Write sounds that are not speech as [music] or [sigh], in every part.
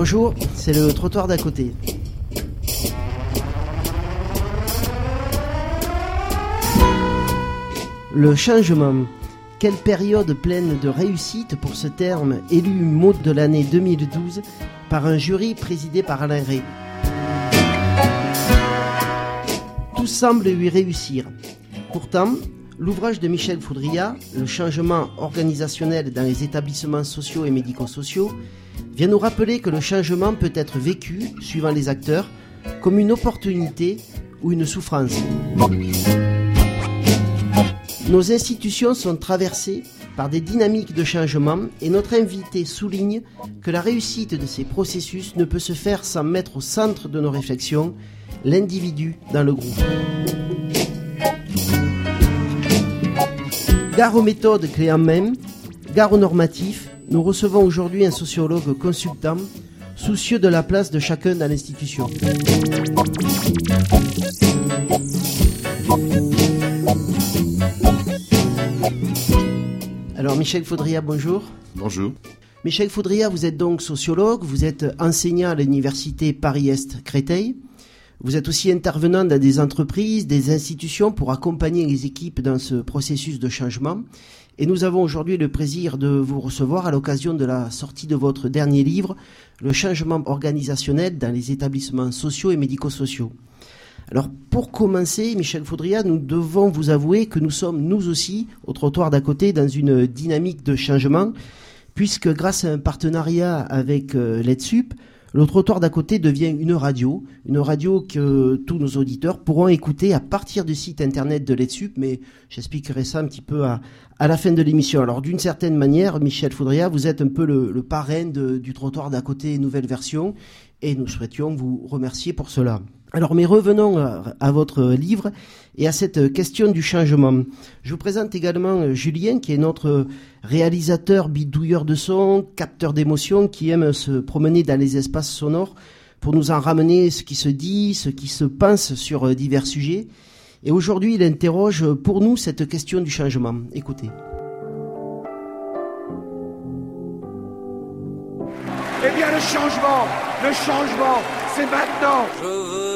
Bonjour, c'est le trottoir d'à côté. Le changement. Quelle période pleine de réussite pour ce terme élu mot de l'année 2012 par un jury présidé par Alain Ray. Tout semble lui réussir. Pourtant, l'ouvrage de Michel Foudria, Le changement organisationnel dans les établissements sociaux et médico-sociaux, vient nous rappeler que le changement peut être vécu, suivant les acteurs, comme une opportunité ou une souffrance. Nos institutions sont traversées par des dynamiques de changement et notre invité souligne que la réussite de ces processus ne peut se faire sans mettre au centre de nos réflexions l'individu dans le groupe. Gare aux méthodes clés en main, gare aux normatifs, nous recevons aujourd'hui un sociologue consultant soucieux de la place de chacun dans l'institution. Alors Michel Faudria, bonjour. Bonjour. Michel Faudria, vous êtes donc sociologue, vous êtes enseignant à l'université Paris-Est Créteil. Vous êtes aussi intervenant dans des entreprises, des institutions pour accompagner les équipes dans ce processus de changement. Et nous avons aujourd'hui le plaisir de vous recevoir à l'occasion de la sortie de votre dernier livre, Le changement organisationnel dans les établissements sociaux et médico-sociaux. Alors pour commencer, Michel Faudria, nous devons vous avouer que nous sommes nous aussi au trottoir d'à côté dans une dynamique de changement, puisque grâce à un partenariat avec euh, l'EDSUP, le trottoir d'à côté devient une radio, une radio que tous nos auditeurs pourront écouter à partir du site internet de l'EDSUP, mais j'expliquerai ça un petit peu à, la fin de l'émission. Alors d'une certaine manière, Michel Faudria, vous êtes un peu le, parrain du trottoir d'à côté nouvelle version, et nous souhaitions vous remercier pour cela. Alors, mais revenons à, votre livre et à cette question du changement. Je vous présente également Julien, qui est notre réalisateur, bidouilleur de son, capteur d'émotions, qui aime se promener dans les espaces sonores pour nous en ramener ce qui se dit, ce qui se pense sur divers sujets. Et aujourd'hui, il interroge pour nous cette question du changement. Écoutez. Eh bien, le changement, le changement, c'est maintenant. Je veux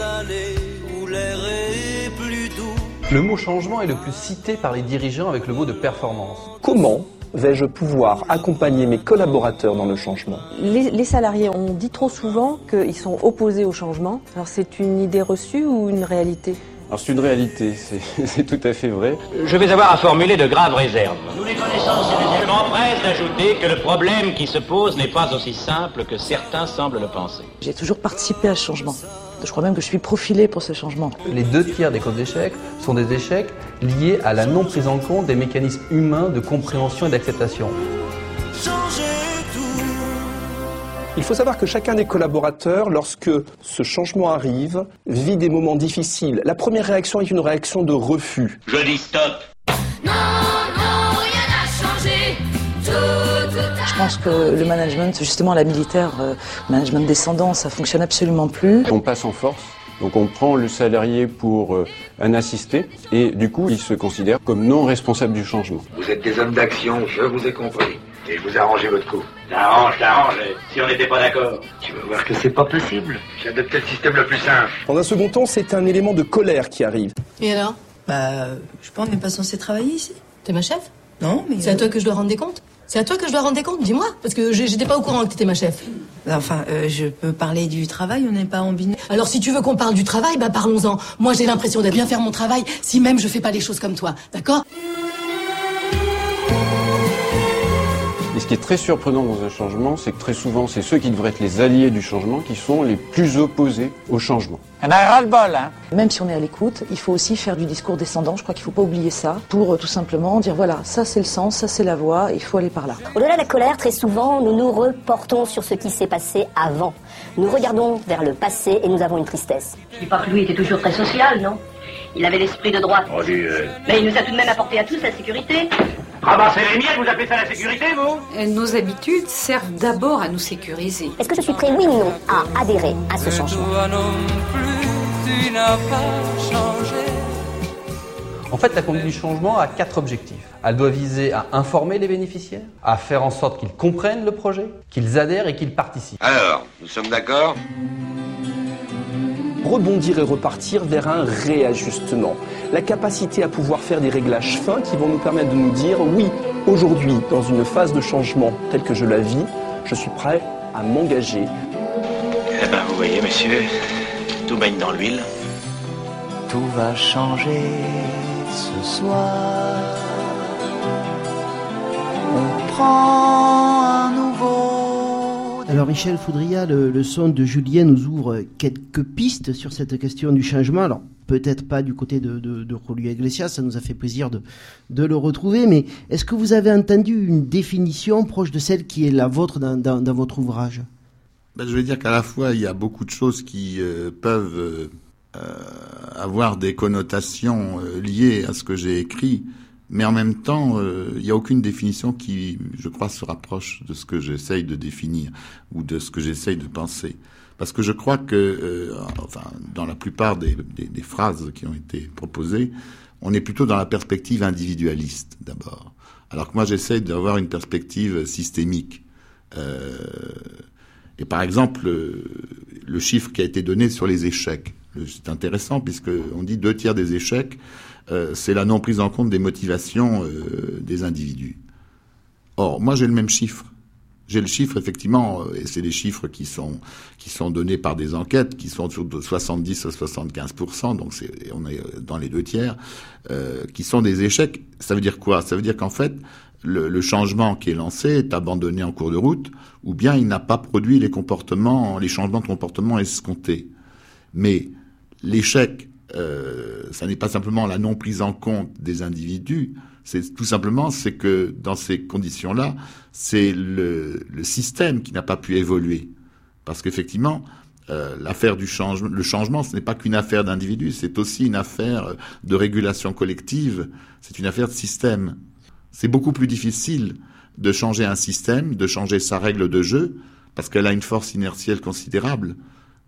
aller où l'air est plus doux. Le mot changement est le plus cité par les dirigeants avec le mot de performance. Comment vais-je pouvoir accompagner mes collaborateurs dans le changement? Les, les, salariés, on dit trop souvent qu'ils sont opposés au changement. Alors c'est une idée reçue ou une réalité? Alors c'est une réalité, [laughs] c'est tout à fait vrai. Je vais avoir à formuler de graves réserves. Nous les connaissons, Je m'empresse d'ajouter que le problème qui se pose n'est pas aussi simple que certains semblent le penser. J'ai toujours participé à ce changement. Je crois même que je suis profilé pour ce changement. Les deux tiers des causes d'échec sont des échecs liés à la non prise en compte des mécanismes humains de compréhension et d'acceptation. Il faut savoir que chacun des collaborateurs, lorsque ce changement arrive, vit des moments difficiles. La première réaction est une réaction de refus. Je dis stop. Non, non, Je pense que le management, justement la militaire, euh, management descendant, ça fonctionne absolument plus. On passe en force. Donc on prend le salarié pour euh, un assisté et du coup il se considère comme non responsable du changement. Vous êtes des hommes d'action, je vous ai compris. Et je vous ai arrangé votre coup. T'arranges, t'arranges, si on n'était pas d'accord. Tu vas voir que c'est pas possible. J'ai adopté le système le plus simple. Dans un second temps, c'est un élément de colère qui arrive. Et alors? Bah, je pense qu'on n'est pas censé travailler ici. T'es ma chef? Non, mais... C'est à toi que je dois rendre des comptes? C'est à toi que je dois rendre des comptes Dis-moi, parce que j'étais pas au courant que t'étais ma chef. Enfin, euh, je peux parler du travail, on n'est pas en binôme. Alors si tu veux qu'on parle du travail, bah parlons-en. Moi j'ai l'impression de bien faire mon travail, si même je fais pas les choses comme toi, d'accord? Qui est très surprenant dans un changement, c'est que très souvent, c'est ceux qui devraient être les alliés du changement qui sont les plus opposés au changement. A ras-le-bol, hein Même si on est à l'écoute, il faut aussi faire du discours descendant. Je crois qu'il ne faut pas oublier ça pour euh, tout simplement dire voilà, ça c'est le sens, ça c'est la voie, il faut aller par là. Au-delà de la colère, très souvent, nous nous reportons sur ce qui s'est passé avant. Nous regardons vers le passé et nous avons une tristesse. Je dis pas que lui était toujours très social, non? Il avait l'esprit de droite. Oh, Dieu. Mais il nous a tout de même apporté à tous la sécurité. Ramasser les miettes, vous appelez ça la sécurité, vous Nos habitudes servent d'abord à nous sécuriser. Est-ce que je suis prêt, oui ou non, à adhérer à ce changement En fait, la conduite du changement a quatre objectifs. Elle doit viser à informer les bénéficiaires, à faire en sorte qu'ils comprennent le projet, qu'ils adhèrent et qu'ils participent. Alors, nous sommes d'accord? Rebondir et repartir vers un réajustement. La capacité à pouvoir faire des réglages fins qui vont nous permettre de nous dire oui, aujourd'hui, dans une phase de changement telle que je la vis, je suis prêt à m'engager. Eh ben, vous voyez, messieurs, tout baigne dans l'huile. Tout va changer ce soir. On prend. Alors Michel Foudria, le, son de Julien nous ouvre quelques pistes sur cette question du changement. Alors peut-être pas du côté de, de, de Iglesias, ça nous a fait plaisir de, le retrouver, mais est-ce que vous avez entendu une définition proche de celle qui est la vôtre dans, votre ouvrage? Ben, Je vais dire qu'à la fois, il y a beaucoup de choses qui euh, peuvent euh, avoir des connotations euh, liées à ce que j'ai écrit, mais en même temps, euh, il n'y a aucune définition qui, je crois, se rapproche de ce que j'essaye de définir ou de ce que j'essaye de penser. Parce que je crois que, euh, enfin, dans la plupart des, phrases qui ont été proposées, on est plutôt dans la perspective individualiste d'abord. Alors que moi, j'essaye d'avoir une perspective systémique. Euh, et par exemple, le, le chiffre qui a été donné sur les échecs, c'est intéressant puisque on dit deux tiers des échecs, euh, c'est la non prise en compte des motivations euh, des individus. Or, moi j'ai le même chiffre. J'ai le chiffre effectivement, et c'est des chiffres qui sont qui sont donnés par des enquêtes qui sont de 70 à 75% donc on est dans les deux tiers, euh, qui sont des échecs. Ça veut dire quoi? Ça veut dire qu'en fait le, changement qui est lancé est abandonné en cours de route, ou bien il n'a pas produit les les changements de comportement escomptés. Mais l'échec, euh, ça n'est pas simplement la non prise en compte des individus, c'est tout simplement c'est que dans ces conditions-là, c'est le, système qui n'a pas pu évoluer, parce qu'effectivement. Euh, l'affaire du changement, le changement, ce n'est pas qu'une affaire d'individus, c'est aussi une affaire de régulation collective, c'est une affaire de système. C'est beaucoup plus difficile de changer un système, de changer sa règle de jeu, parce qu'elle a une force inertielle considérable.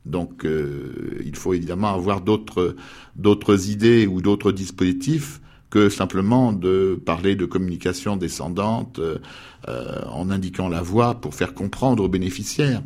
Donc euh, il faut évidemment avoir d'autres idées ou d'autres dispositifs que simplement de parler de communication descendante euh, en indiquant la voie pour faire comprendre aux bénéficiaires.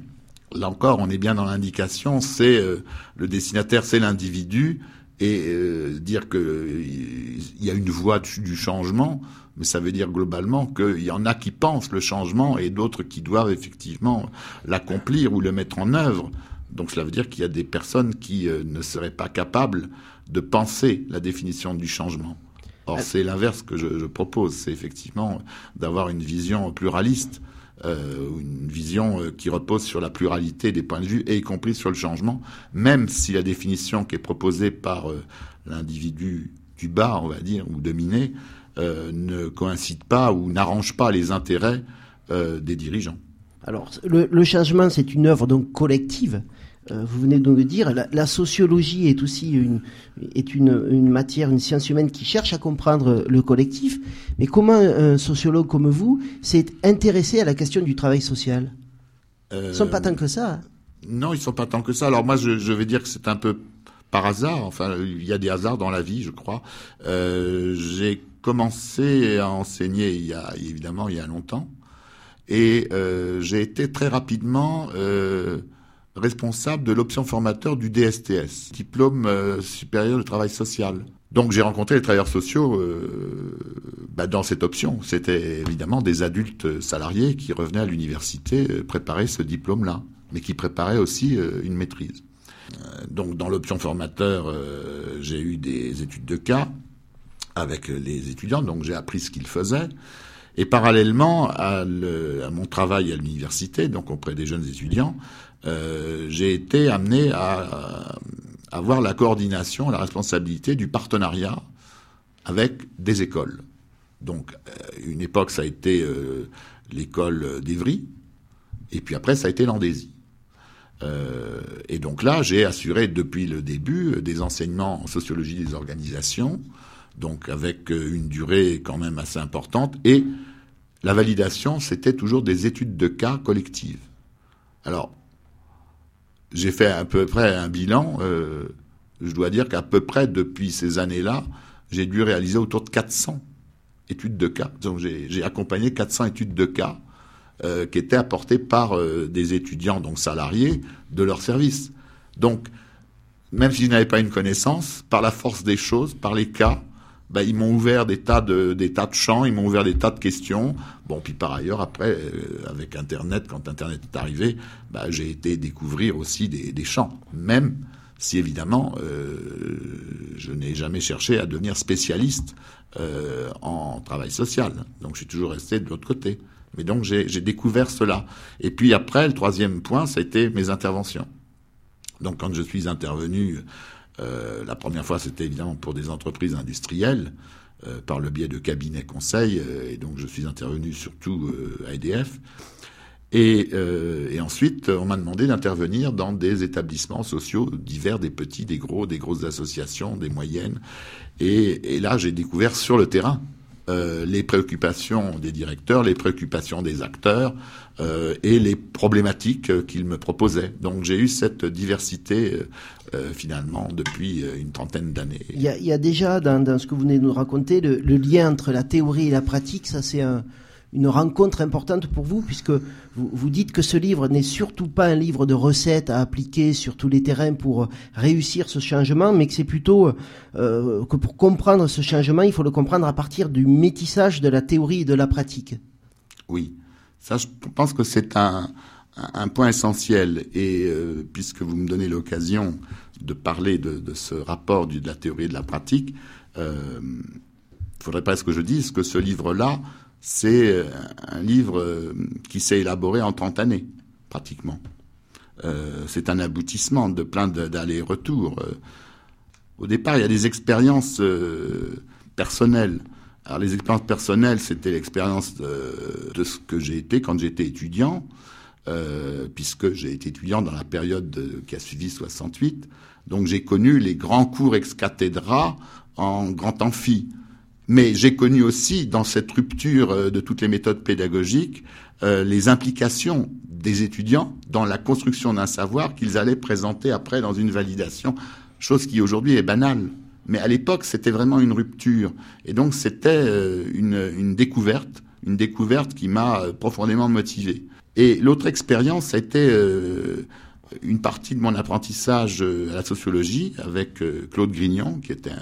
Là encore, on est bien dans l'indication, c'est euh, le destinataire, c'est l'individu, et euh, dire que il y a une voie du changement, mais ça veut dire globalement qu'il y en a qui pensent le changement et d'autres qui doivent effectivement l'accomplir ou le mettre en œuvre. Donc cela veut dire qu'il y a des personnes qui euh, ne seraient pas capables de penser la définition du changement. Or, c'est l'inverse que je, je propose, c'est effectivement d'avoir une vision pluraliste, euh, une vision euh, qui repose sur la pluralité des points de vue, et y compris sur le changement, même si la définition qui est proposée par euh, l'individu du bas, on va dire, ou dominé, euh, ne coïncide pas ou n'arrange pas les intérêts des dirigeants. Alors, le, le changement, c'est une œuvre donc collective. Euh, vous venez de le dire, la, sociologie est aussi une, est une, matière, une science humaine qui cherche à comprendre le collectif. Mais comment un sociologue comme vous s'est intéressé à la question du travail social? Ils ne sont pas tant que ça. Hein non, ils sont pas tant que ça. Alors moi, je, je vais dire que c'est un peu par hasard. Enfin, il y a des hasards dans la vie, je crois. Euh, J'ai commencé à enseigner évidemment il y a longtemps, et euh, j'ai été très rapidement responsable de l'option formateur du DSTS, diplôme euh, supérieur de travail social. Donc j'ai rencontré les travailleurs sociaux euh, bah, dans cette option. C'était évidemment des adultes salariés qui revenaient à l'université euh, préparer ce diplôme-là, mais qui préparaient aussi euh, une maîtrise. Euh, donc dans l'option formateur, euh, j'ai eu des études de cas avec les étudiants, donc j'ai appris ce qu'ils faisaient. Et parallèlement à, le, à mon travail à l'université, donc auprès des jeunes étudiants, euh, j'ai été amené à, avoir la coordination, la responsabilité du partenariat avec des écoles. Donc, euh, une époque, ça a été euh, l'école d'Evry, et puis après, ça a été l'Andésie. Et donc là, j'ai assuré depuis le début des enseignements en sociologie des organisations, donc avec une durée quand même assez importante, et la validation, c'était toujours des études de cas collectives. Alors, j'ai fait à peu près un bilan. Euh, je dois dire qu'à peu près depuis ces années-là, j'ai dû réaliser autour de 400 études de cas. Donc j'ai accompagné 400 études de cas euh, qui étaient apportées par euh, des étudiants, donc salariés, de leur service. Donc, même si je n'avais pas une connaissance, par la force des choses, par les cas, ben, ils m'ont ouvert des tas de des tas de champs, ils m'ont ouvert des tas de questions. Bon, puis par ailleurs, après, euh, avec Internet, quand Internet est arrivé, ben, j'ai été découvrir aussi des, des champs, même si évidemment euh, je n'ai jamais cherché à devenir spécialiste euh, en travail social. Donc je suis toujours resté de l'autre côté. Mais donc j'ai découvert cela. Et puis après, le troisième point, été mes interventions. Donc quand je suis intervenu, euh, la première fois c'était évidemment pour des entreprises industrielles, euh, par le biais de cabinets conseils, euh, et donc je suis intervenu surtout à EDF. Et, ensuite, on m'a demandé d'intervenir dans des établissements sociaux divers, des petits, des gros, des grosses associations, des moyennes. Et, là, j'ai découvert sur le terrain les préoccupations des directeurs, les préoccupations des acteurs et les problématiques qu'ils me proposaient. Donc j'ai eu cette diversité euh, finalement depuis une trentaine d'années. Il, y a, déjà dans, dans, ce que vous venez de nous raconter le, le lien entre la théorie et la pratique. Ça c'est un, une rencontre importante pour vous, puisque vous, vous dites que ce livre n'est surtout pas un livre de recettes à appliquer sur tous les terrains pour euh, réussir ce changement, mais que c'est plutôt euh, que pour comprendre ce changement, il faut le comprendre à partir du métissage de la théorie et de la pratique. Oui, ça je pense que c'est un, un, point essentiel, et euh, puisque vous me donnez l'occasion de parler de, ce rapport du, de la théorie et de la pratique, il euh, faudrait presque que je dise que ce livre-là, c'est euh, un livre euh, qui s'est élaboré en 30 années, pratiquement. C'est un aboutissement de plein d'allers-retours. Au départ, il y a des expériences personnelles. Alors les expériences personnelles, c'était l'expérience de, ce que j'ai été quand j'étais étudiant, euh, puisque j'ai été étudiant dans la période de, qui a suivi 68. Donc j'ai connu les grands cours ex cathedra en grand amphi. Mais j'ai connu aussi, dans cette rupture euh, de toutes les méthodes pédagogiques, euh, les implications des étudiants dans la construction d'un savoir qu'ils allaient présenter après dans une validation, chose qui aujourd'hui est banale. Mais à l'époque, c'était vraiment une rupture. Et donc, c'était une, découverte, une découverte qui m'a profondément motivé. Et l'autre expérience, a été une partie de mon apprentissage à la sociologie avec Claude Grignon, qui était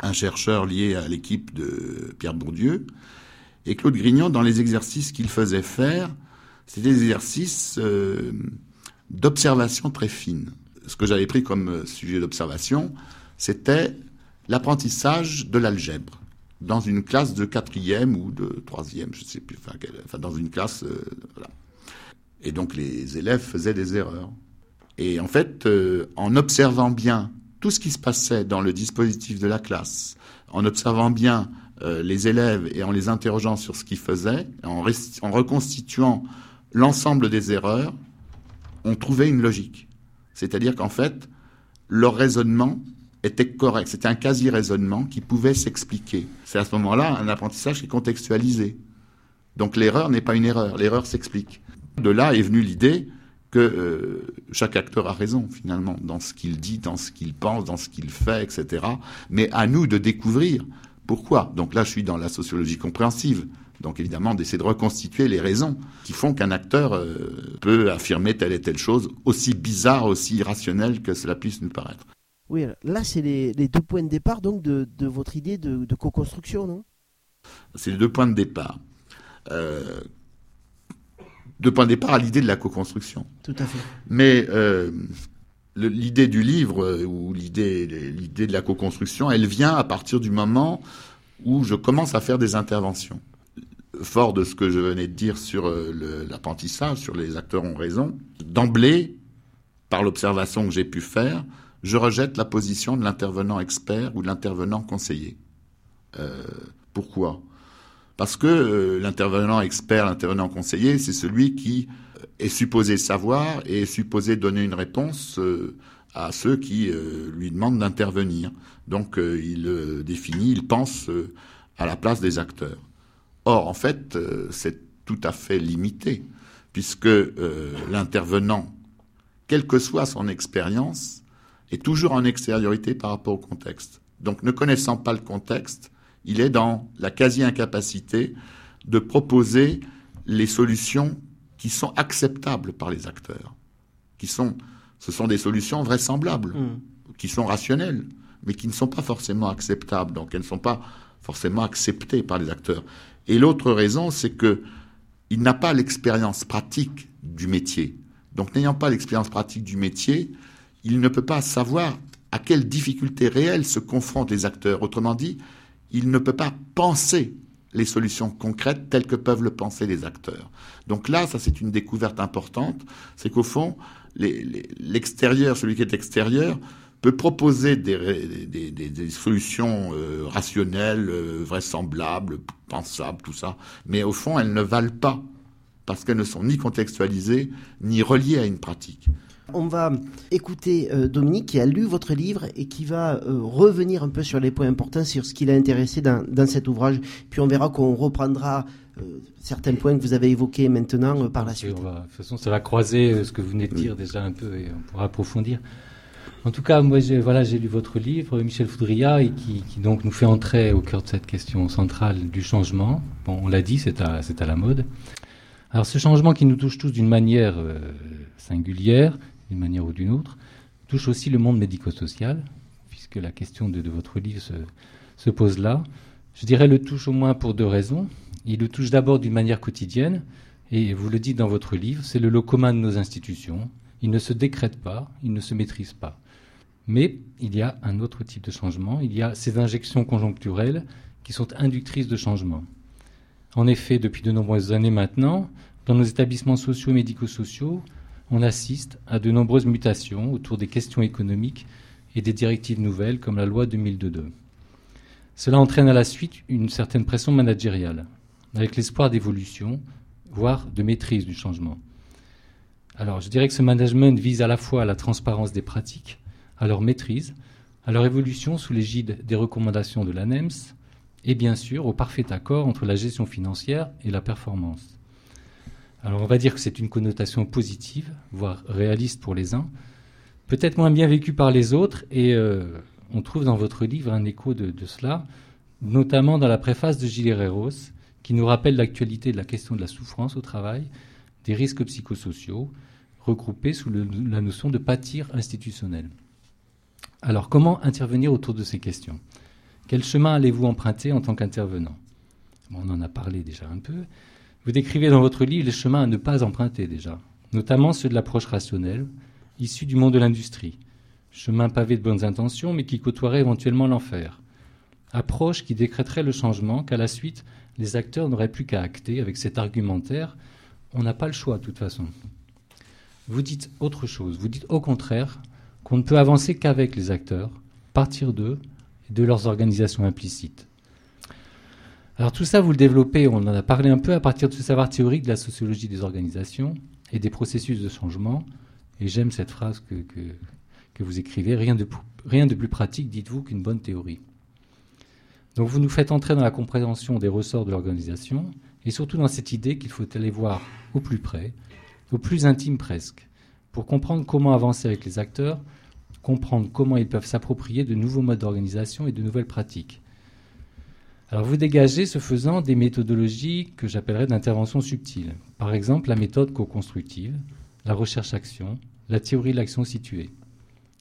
un chercheur lié à l'équipe de Pierre Bourdieu. Et Claude Grignon, dans les exercices qu'il faisait faire, c'était des exercices euh, d'observation très fine. Ce que j'avais pris comme sujet d'observation, c'était l'apprentissage de l'algèbre dans une classe de quatrième ou de troisième, je ne sais plus, enfin, dans une classe, euh, voilà. Et donc les élèves faisaient des erreurs. Et en fait, euh, en observant bien tout ce qui se passait dans le dispositif de la classe, en observant bien euh, les élèves et en les interrogeant sur ce qu'ils faisaient, en, en reconstituant l'ensemble des erreurs, on trouvait une logique. C'est-à-dire qu'en fait, leur raisonnement était correct. C'était un quasi-raisonnement qui pouvait s'expliquer. C'est à ce moment-là un apprentissage qui est contextualisé. Donc l'erreur n'est pas une erreur, l'erreur s'explique. De là est venue l'idée que euh, chaque acteur a raison finalement dans ce qu'il dit, dans ce qu'il pense, dans ce qu'il fait, etc. Mais à nous de découvrir pourquoi. Donc là, je suis dans la sociologie compréhensive. Donc évidemment, d'essayer de reconstituer les raisons qui font qu'un acteur euh, peut affirmer telle et telle chose, aussi bizarre, aussi irrationnelle que cela puisse nous paraître. Oui, là, c'est les, les, deux points de départ donc de, de votre idée de, de co-construction, non? C'est les deux points de départ. Euh, de point de départ à l'idée de la co-construction. Tout à fait. Mais euh, l'idée du livre euh, ou l'idée l'idée de la co-construction, elle vient à partir du moment où je commence à faire des interventions. Fort de ce que je venais de dire sur l'apprentissage, sur les acteurs ont raison, d'emblée, par l'observation que j'ai pu faire, je rejette la position de l'intervenant expert ou de l'intervenant conseiller. Euh, pourquoi? Parce que euh, l'intervenant expert, l'intervenant conseiller, c'est celui qui euh, est supposé savoir et est supposé donner une réponse à ceux qui lui demandent d'intervenir. Donc il définit, il pense à la place des acteurs. Or, en fait, c'est tout à fait limité, puisque l'intervenant, quelle que soit son expérience, est toujours en extériorité par rapport au contexte. Donc ne connaissant pas le contexte, il est dans la quasi-incapacité de proposer les solutions qui sont acceptables par les acteurs, qui sont, ce sont des solutions vraisemblables, Mm. qui sont rationnelles, mais qui ne sont pas forcément acceptables, donc elles ne sont pas forcément acceptées par les acteurs. Et l'autre raison, c'est que il n'a pas l'expérience pratique du métier. Donc n'ayant pas l'expérience pratique du métier, il ne peut pas savoir à quelles difficultés réelles se confrontent les acteurs. Autrement dit, il ne peut pas penser les solutions concrètes telles que peuvent le penser les acteurs. Donc là, ça c'est une découverte importante, c'est qu'au fond, l'extérieur, celui qui est extérieur, peut proposer des solutions euh, rationnelles, euh, vraisemblables, pensables, tout ça, mais au fond, elles ne valent pas parce qu'elles ne sont ni contextualisées ni reliées à une pratique. On va écouter euh, Dominique qui a lu votre livre et qui va euh, revenir un peu sur les points importants, sur ce qui l'a intéressé dans, dans cet ouvrage. Puis on verra qu'on reprendra euh, certains points que vous avez évoqués maintenant par la suite. va- de toute façon, ça va croiser ce que vous venez de dire déjà un peu et on pourra approfondir. En tout cas, moi, j'ai voilà, j'ai lu votre livre, Michel Foudria, et qui, qui donc nous fait entrer au cœur de cette question centrale du changement. Bon, on l'a dit, c'est à, la mode. Alors, ce changement qui nous touche tous d'une manière euh, singulière, d'une manière ou d'une autre, touche aussi le monde médico-social, puisque la question de, votre livre se, se pose là. Je dirais le touche au moins pour deux raisons. Il le touche d'abord d'une manière quotidienne, et vous le dites dans votre livre, c'est le lot commun de nos institutions. Il ne se décrète pas, il ne se maîtrise pas. Mais il y a un autre type de changement, il y a ces injections conjoncturelles qui sont inductrices de changement. En effet, depuis de nombreuses années maintenant, dans nos établissements sociaux et médico-sociaux, on assiste à de nombreuses mutations autour des questions économiques et des directives nouvelles comme la loi 2002. Cela entraîne à la suite une certaine pression managériale, avec l'espoir d'évolution, voire de maîtrise du changement. Alors, je dirais que ce management vise à la fois à la transparence des pratiques, à leur maîtrise, à leur évolution sous l'égide des recommandations de l'ANEMS, et bien sûr au parfait accord entre la gestion financière et la performance. Alors, on va dire que c'est une connotation positive, voire réaliste pour les uns, peut-être moins bien vécue par les autres, et euh, on trouve dans votre livre un écho de, cela, notamment dans la préface de Gilles Herreros, qui nous rappelle l'actualité de la question de la souffrance au travail, des risques psychosociaux, regroupés sous la notion de pâtir institutionnel. Alors, comment intervenir autour de ces questions? Quel chemin allez-vous emprunter en tant qu'intervenant? On en a parlé déjà un peu. Vous décrivez dans votre livre les chemins à ne pas emprunter déjà, notamment ceux de l'approche rationnelle, issue du monde de l'industrie. Chemin pavé de bonnes intentions, mais qui côtoierait éventuellement l'enfer. Approche qui décréterait le changement qu'à la suite, les acteurs n'auraient plus qu'à acter avec cet argumentaire on n'a pas le choix de toute façon. Vous dites autre chose. Vous dites au contraire qu'on ne peut avancer qu'avec les acteurs, partir d'eux et de leurs organisations implicites. Alors tout ça, vous le développez, on en a parlé un peu à partir de ce savoir théorique de la sociologie des organisations et des processus de changement. Et j'aime cette phrase que, que, que vous écrivez, rien de, rien de plus pratique, dites-vous, qu'une bonne théorie. Donc vous nous faites entrer dans la compréhension des ressorts de l'organisation et surtout dans cette idée qu'il faut aller voir au plus près, au plus intime presque, pour comprendre comment avancer avec les acteurs, comprendre comment ils peuvent s'approprier de nouveaux modes d'organisation et de nouvelles pratiques. Alors vous dégagez, ce faisant, des méthodologies que j'appellerais d'intervention subtile. Par exemple, la méthode co-constructive, la recherche-action, la théorie de l'action située.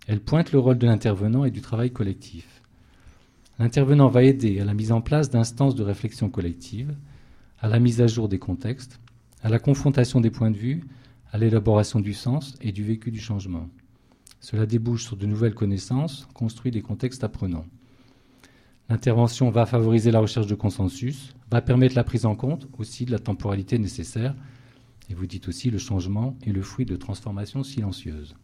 Elle pointe le rôle de l'intervenant et du travail collectif. L'intervenant va aider à la mise en place d'instances de réflexion collective, à la mise à jour des contextes, à la confrontation des points de vue, à l'élaboration du sens et du vécu du changement. Cela débouche sur de nouvelles connaissances, construit des contextes apprenants. L'intervention va favoriser la recherche de consensus, va permettre la prise en compte aussi de la temporalité nécessaire, et vous dites aussi le changement est le fruit de transformations silencieuses.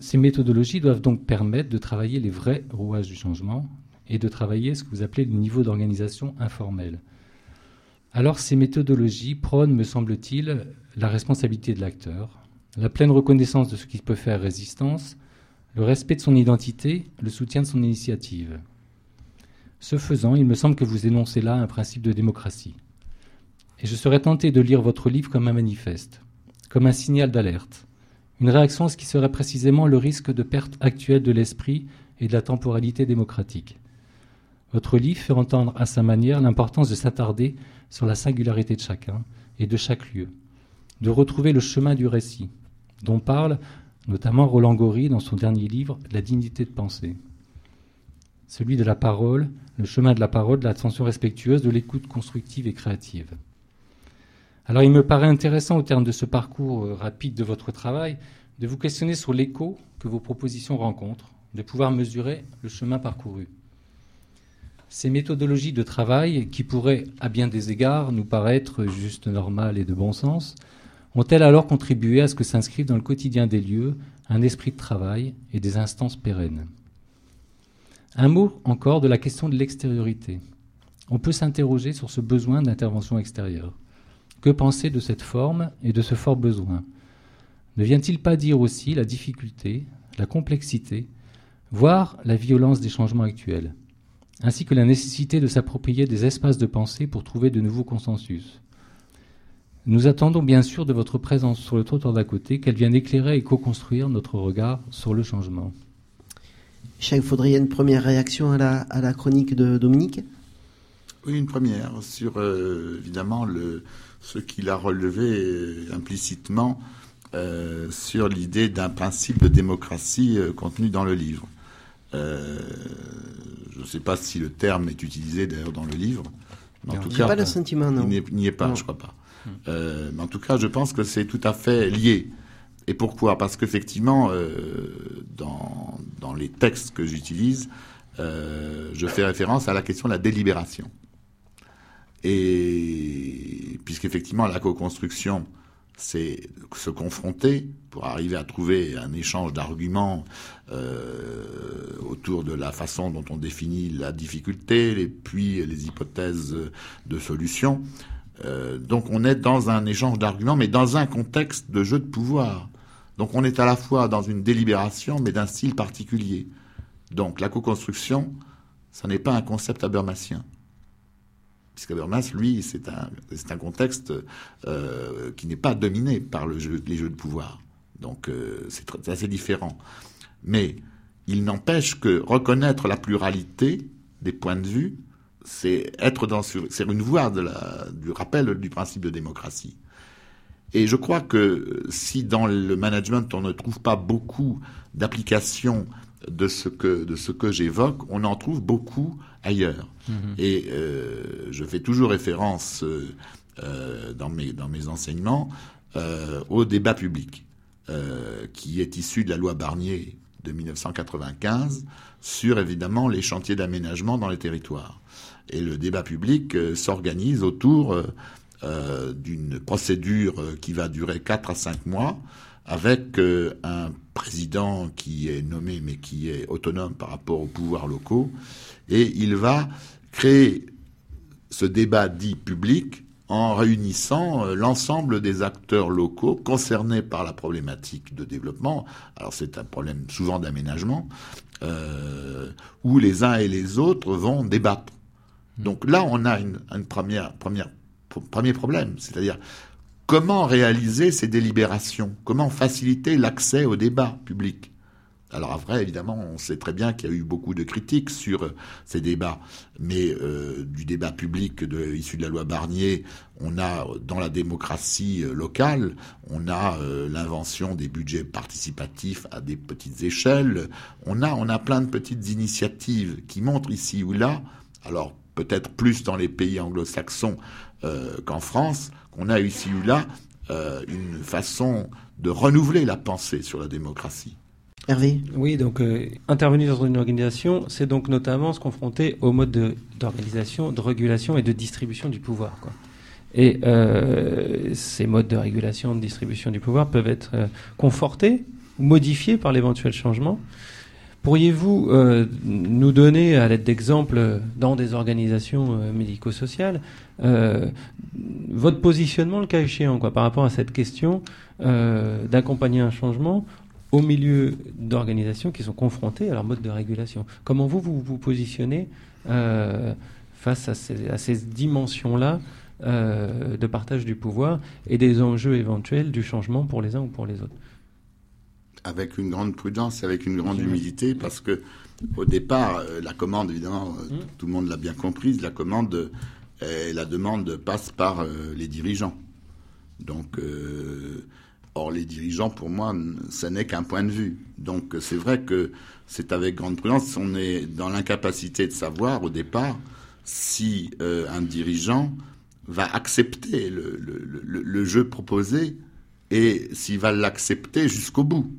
Ces méthodologies doivent donc permettre de travailler les vrais rouages du changement et de travailler ce que vous appelez le niveau d'organisation informel. Alors ces méthodologies prônent, me semble-t-il, la responsabilité de l'acteur, la pleine reconnaissance de ce qui peut faire résistance, le respect de son identité, le soutien de son initiative. Ce faisant, il me semble que vous énoncez là un principe de démocratie. Et je serais tenté de lire votre livre comme un manifeste, comme un signal d'alerte, une réaction à ce qui serait précisément le risque de perte actuelle de l'esprit et de la temporalité démocratique. Votre livre fait entendre à sa manière l'importance de s'attarder sur la singularité de chacun et de chaque lieu, de retrouver le chemin du récit, dont parle notamment Roland Gori dans son dernier livre La dignité de penser. Celui de la parole, le chemin de la parole, de l'attention respectueuse, de l'écoute constructive et créative. Alors il me paraît intéressant au terme de ce parcours euh, rapide de votre travail de vous questionner sur l'écho que vos propositions rencontrent, de pouvoir mesurer le chemin parcouru. Ces méthodologies de travail, qui pourraient, à bien des égards, nous paraître juste normales et de bon sens, ont-elles alors contribué à ce que s'inscrive dans le quotidien des lieux un esprit de travail et des instances pérennes? Un mot encore de la question de l'extériorité. On peut s'interroger sur ce besoin d'intervention extérieure. Que penser de cette forme et de ce fort besoin? Ne vient-il pas dire aussi la difficulté, la complexité, voire la violence des changements actuels, ainsi que la nécessité de s'approprier des espaces de pensée pour trouver de nouveaux consensus? Nous attendons bien sûr de votre présence sur le trottoir d'à côté qu'elle vienne éclairer et co-construire notre regard sur le changement. Il faudrait une première réaction à la, à la chronique de Dominique? Oui, une première sur euh, évidemment le, ce qu'il a relevé euh, implicitement euh, sur l'idée d'un principe de démocratie euh, contenu dans le livre. je ne sais pas si le terme est utilisé d'ailleurs dans le livre. Mais en tout cas, pas le sentiment, non. Il n'y est pas, je crois pas. mais en tout cas, je pense que c'est tout à fait lié. Et pourquoi? Parce qu'effectivement, dans, dans, les textes que j'utilise, je fais référence à la question de la délibération. Et puisqu'effectivement la co-construction, c'est se confronter pour arriver à trouver un échange d'arguments euh, autour de la façon dont on définit la difficulté, et puis les hypothèses de solution. Euh, donc on est dans un échange d'arguments, mais dans un contexte de jeu de pouvoir. Donc on est à la fois dans une délibération, mais d'un style particulier. Donc la co-construction, ça n'est pas un concept habermasien puisque Habermas, lui, c'est un, contexte euh, qui n'est pas dominé par les jeux de pouvoir. Donc euh, c'est assez différent. Mais il n'empêche que reconnaître la pluralité des points de vue, c'est être dans c'est une voie de la, du rappel du principe de démocratie. Et je crois que si dans le management on ne trouve pas beaucoup d'applications de ce que de ce que j'évoque, on en trouve beaucoup ailleurs. Mhm. Et euh, je fais toujours référence euh, euh, dans mes dans mes enseignements au débat public, qui est issu de la loi Barnier de 1995 sur évidemment les chantiers d'aménagement dans les territoires. Et le débat public s'organise autour d'une procédure qui va durer 4 à 5 mois avec euh, un président qui est nommé mais qui est autonome par rapport aux pouvoirs locaux, et il va créer ce débat dit public en réunissant euh, l'ensemble des acteurs locaux concernés par la problématique de développement. Alors c'est un problème souvent d'aménagement, euh, où les uns et les autres vont débattre. Donc là, on a une, première, première, premier problème, c'est-à-dire Comment réaliser ces délibérations? Comment faciliter l'accès au débat public? Alors après, évidemment, on sait très bien qu'il y a eu beaucoup de critiques sur euh, ces débats, mais euh, du débat public issu de la loi Barnier, on a dans la démocratie euh, locale, on a l'invention des budgets participatifs à des petites échelles, on a on a plein de petites initiatives qui montrent ici ou là, alors peut-être plus dans les pays anglo-saxons qu'en France, qu'on a ici ou là euh, une façon de renouveler la pensée sur la démocratie. Hervé? Oui, donc euh, intervenir dans une organisation, c'est donc notamment se confronter au mode d'organisation, de, régulation et de distribution du pouvoir. Quoi. Et euh, ces modes de régulation, de distribution du pouvoir peuvent être confortés ou modifiés par l'éventuel changement. Pourriez-vous euh, nous donner, à l'aide d'exemples dans des organisations euh, médico-sociales, euh, votre positionnement, le cas échéant, par rapport à cette question d'accompagner un changement au milieu d'organisations qui sont confrontées à leur mode de régulation? Comment vous vous, positionnez face à ces dimensions-là de partage du pouvoir et des enjeux éventuels du changement pour les uns ou pour les autres? Avec une grande prudence et avec une grande humilité, parce que Au départ, euh, la commande, évidemment, euh, Mm. tout le monde l'a bien comprise, la commande euh, et la demande passe par les dirigeants. Donc, euh, or, les dirigeants, pour moi, ça n'est qu'un point de vue. Donc, c'est vrai que c'est avec grande prudence, on est dans l'incapacité de savoir au départ si euh, un dirigeant va accepter le, le- le- le jeu proposé et s'il va l'accepter jusqu'au bout.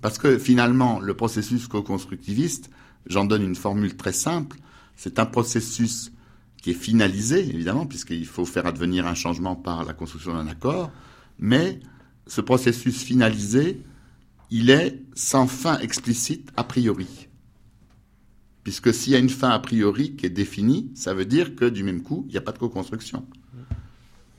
Parce que finalement, le processus co-constructiviste, j'en donne une formule très simple, c'est un processus qui est finalisé, évidemment, puisqu'il faut faire advenir un changement par la construction d'un accord, mais ce processus finalisé, il est sans fin explicite a priori. Puisque s'il y a une fin a priori qui est définie, ça veut dire que du même coup, il n'y a pas de co-construction.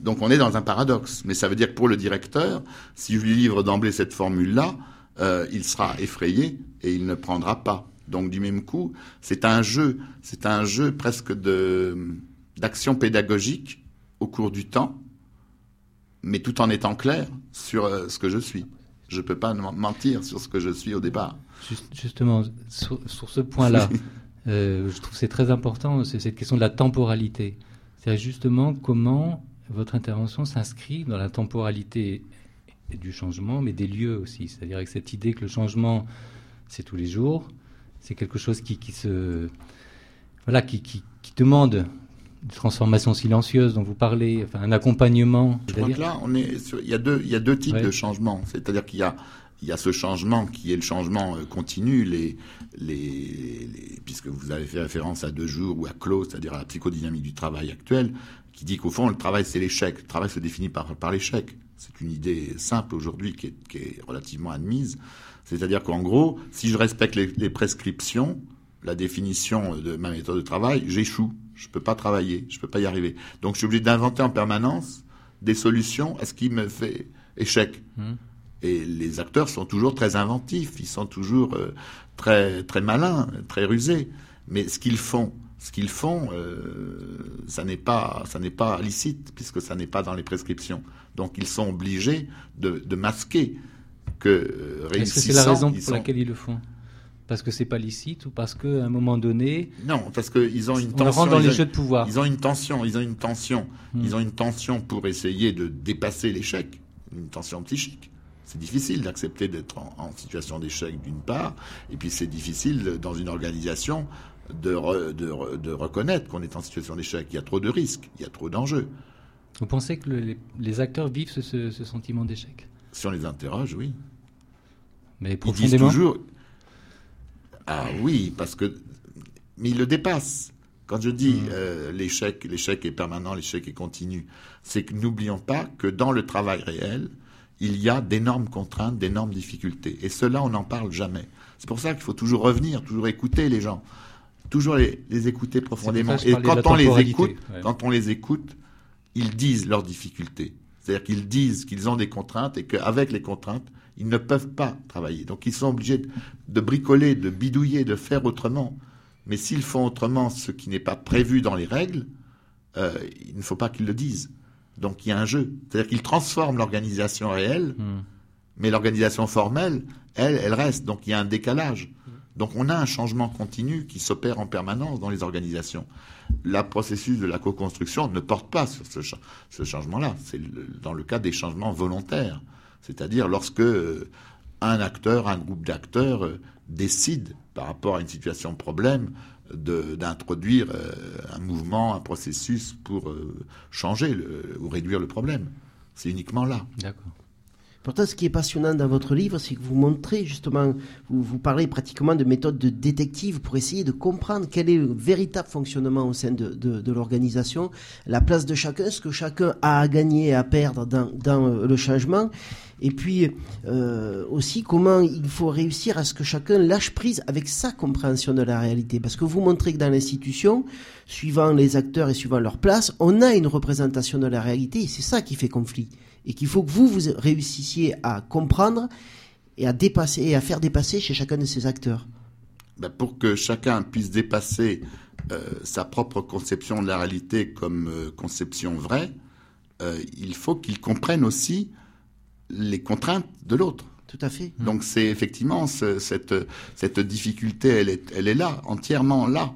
Donc on est dans un paradoxe. Mais ça veut dire que pour le directeur, si je lui livre d'emblée cette formule-là, euh, il sera effrayé et il ne prendra pas. Donc du même coup, c'est un jeu, c'est un jeu presque de d'action pédagogique au cours du temps, mais tout en étant clair sur euh, ce que je suis. Je peux pas men- mentir sur ce que je suis au départ. Juste- justement, sur, sur ce point-là, [laughs] euh, je trouve que c'est très important, c'est cette question de la temporalité. C'est justement comment votre intervention s'inscrit dans la temporalité du changement, mais des lieux aussi. C'est-à-dire avec cette idée que le changement, c'est tous les jours, c'est quelque chose qui, qui se, voilà, qui, qui, qui demande une transformation silencieuse dont vous parlez, enfin un accompagnement. Je crois que là, on est sur- il y a deux, il y a deux types Ouais. de changements. C'est-à-dire qu'il y a, il y a ce changement qui est le changement euh, continu, les, les, les- puisque vous avez fait référence à deux jours ou à close, c'est-à-dire à la psychodynamique du travail actuel, qui dit qu'au fond, le travail, c'est l'échec. Le travail se définit par, par l'échec. C'est une idée simple aujourd'hui qui est, qui est relativement admise. C'est-à-dire qu'en gros, si je respecte les, les prescriptions, la définition de ma méthode de travail, j'échoue. Je peux pas travailler, je peux pas y arriver. Donc je suis obligé d'inventer en permanence des solutions à ce qui me fait échec. Hmm. Et les acteurs sont toujours très inventifs, ils sont toujours euh, très très malins, très rusés. Mais ce qu'ils font, ce qu'ils font, euh, ça n'est pas ça n'est pas licite puisque ça n'est pas dans les prescriptions. Donc ils sont obligés de, de masquer que euh, Est-ce que c'est la raison pour sont- laquelle ils le font? Parce que c'est pas licite ou parce qu'à un moment donné, Non, parce qu'ils ont une On tension. dans les ont- jeux de pouvoir. Ils ont une tension. Ils ont une tension. Hmm. Ils ont une tension pour essayer de dépasser l'échec. Une tension psychique. C'est difficile d'accepter d'être en, en situation d'échec d'une part, et puis c'est difficile dans une organisation de, re- de, re- de reconnaître qu'on est en situation d'échec. Il y a trop de risques, il y a trop d'enjeux. Vous pensez que le- les, les acteurs vivent ce, ce- ce sentiment d'échec? Si on les interroge, oui. Mais Ils disent profondément? toujours. Ah oui, parce que. Mais ils le dépassent. Quand je dis euh, l'échec, l'échec est permanent, l'échec est continu, c'est que n'oublions pas que dans le travail réel, il y a d'énormes contraintes, d'énormes difficultés. Et cela, on n'en parle jamais. C'est pour ça qu'il faut toujours revenir, toujours écouter les gens, toujours les, les écouter profondément. Et quand on les écoute, ouais. quand on les écoute, ils disent leurs difficultés. C'est-à-dire qu'ils disent qu'ils ont des contraintes et qu'avec les contraintes, ils ne peuvent pas travailler. Donc ils sont obligés de, bricoler, de bidouiller, de faire autrement. Mais s'ils font autrement ce qui n'est pas prévu dans les règles, euh, il ne faut pas qu'ils le disent. Donc il y a un jeu. C'est-à-dire qu'ils transforment l'organisation réelle, Hmm. mais l'organisation formelle, elle, elle reste. Donc il y a un décalage. Donc on a un changement continu qui s'opère en permanence dans les organisations. Le processus de la co-construction ne porte pas sur ce, cha- ce changement-là. C'est dans le cas des changements volontaires. C'est-à-dire lorsque euh, un acteur, un groupe d'acteurs euh, décide, par rapport à une situation de problème, d'introduire euh, un mouvement, un processus pour changer ou réduire le problème. C'est uniquement là. D'accord. Pourtant, ce qui est passionnant dans votre livre, c'est que vous montrez justement, vous, vous parlez pratiquement de méthodes de détective pour essayer de comprendre quel est le véritable fonctionnement au sein de, de- l'organisation, la place de chacun, ce que chacun a à gagner et à perdre dans, dans, euh, le changement, et puis euh, aussi comment il faut réussir à ce que chacun lâche prise avec sa compréhension de la réalité. Parce que vous montrez que dans l'institution, suivant les acteurs et suivant leur place, on a une représentation de la réalité, et c'est ça qui fait conflit et qu'il faut que vous, vous réussissiez à comprendre et à dépasser et à faire dépasser chez chacun de ces acteurs. Ben, pour que chacun puisse dépasser euh, sa propre conception de la réalité comme euh, conception vraie, euh, il faut qu'il comprenne aussi les contraintes de l'autre. Tout à fait. Donc c'est effectivement ce- cette, cette difficulté, elle est, elle est là, entièrement là.